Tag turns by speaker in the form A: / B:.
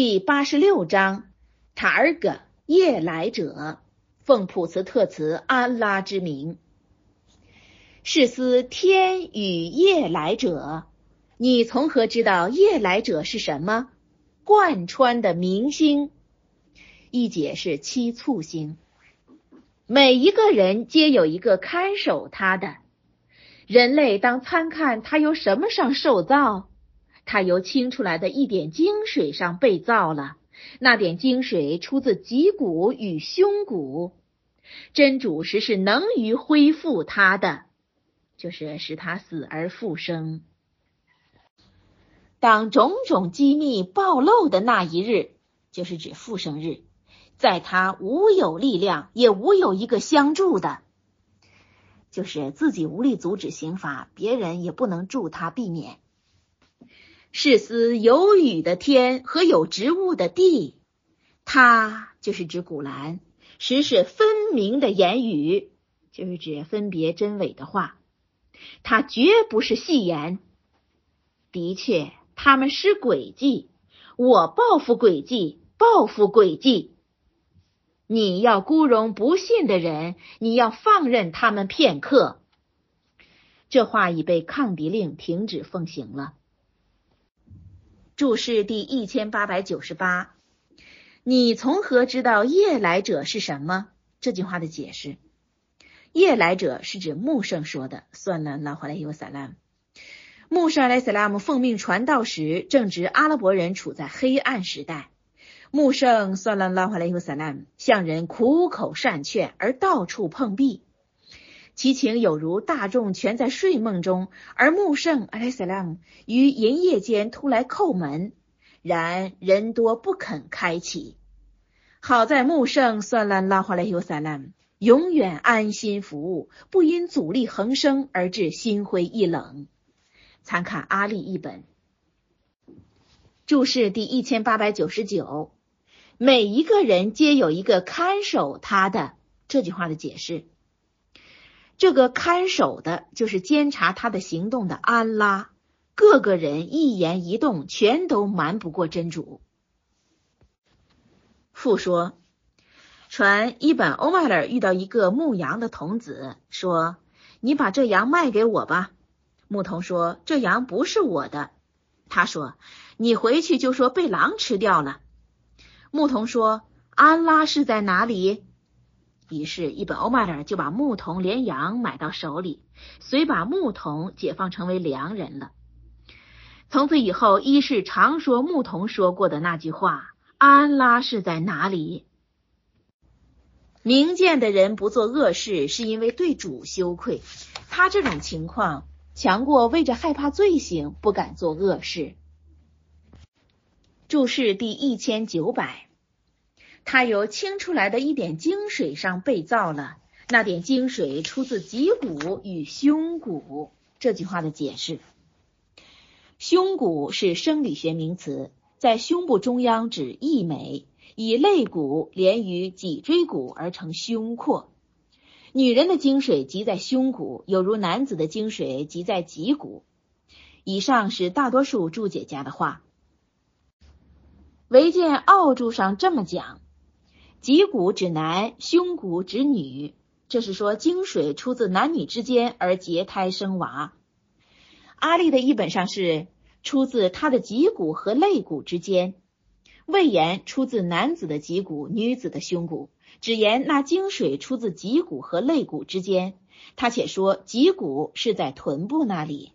A: 第八十六章，塔尔格夜来者，奉普慈特茨安拉之名。是思天与夜来者，你从何知道夜来者是什么？贯穿的明星，一解是七簇星。每一个人皆有一个看守他的。人类当参看他由什么上受造。他由清出来的一点精水上被造了，那点精水出自脊骨与胸骨。真主实是能于恢复他的，就是使他死而复生。当种种机密暴露的那一日，就是指复生日，在他无有力量，也无有一个相助的，就是自己无力阻止刑罚，别人也不能助他避免。是思有雨的天和有植物的地，它就是指古兰，实是分明的言语，就是指分别真伪的话。它绝不是戏言。的确，他们施诡计，我报复诡计，报复诡计。你要孤容不信的人，你要放任他们片刻。这话已被抗敌令停止奉行了。注释第一千八百九十八，你从何知道夜来者是什么？这句话的解释，夜来者是指穆圣说的。算了，拉回来有萨拉姆。穆圣来萨拉姆奉命传道时，正值阿拉伯人处在黑暗时代。穆圣算了，拉回来有萨拉姆向人苦口善劝，而到处碰壁。其情有如大众全在睡梦中，而穆圣阿莱萨拉姆于银夜间突来叩门，然人多不肯开启。好在穆圣算兰拉华莱尤萨拉姆永远安心服务，不因阻力横生而致心灰意冷。参看阿利一本注释第一千八百九十九，每一个人皆有一个看守他的这句话的解释。这个看守的，就是监察他的行动的安拉。各个人一言一动，全都瞒不过真主。父说，传伊本欧迈尔遇到一个牧羊的童子，说：“你把这羊卖给我吧。”牧童说：“这羊不是我的。”他说：“你回去就说被狼吃掉了。”牧童说：“安拉是在哪里？”于是，一本欧玛尔就把牧童连羊买到手里，遂把牧童解放成为良人了。从此以后，一是常说牧童说过的那句话：“安拉是在哪里？”明鉴的人不做恶事，是因为对主羞愧。他这种情况强过为着害怕罪行不敢做恶事。注释第一千九百。他由清出来的一点精水上被造了，那点精水出自脊骨与胸骨。这句话的解释：胸骨是生理学名词，在胸部中央指一美，以肋骨连于脊椎骨而成胸廓。女人的精水集在胸骨，有如男子的精水集在脊骨。以上是大多数注解家的话，唯见奥注上这么讲。脊骨指男，胸骨指女，这是说精水出自男女之间而结胎生娃。阿丽的译本上是出自他的脊骨和肋骨之间，未言出自男子的脊骨、女子的胸骨，只言那精水出自脊骨和肋骨之间。他且说脊骨是在臀部那里。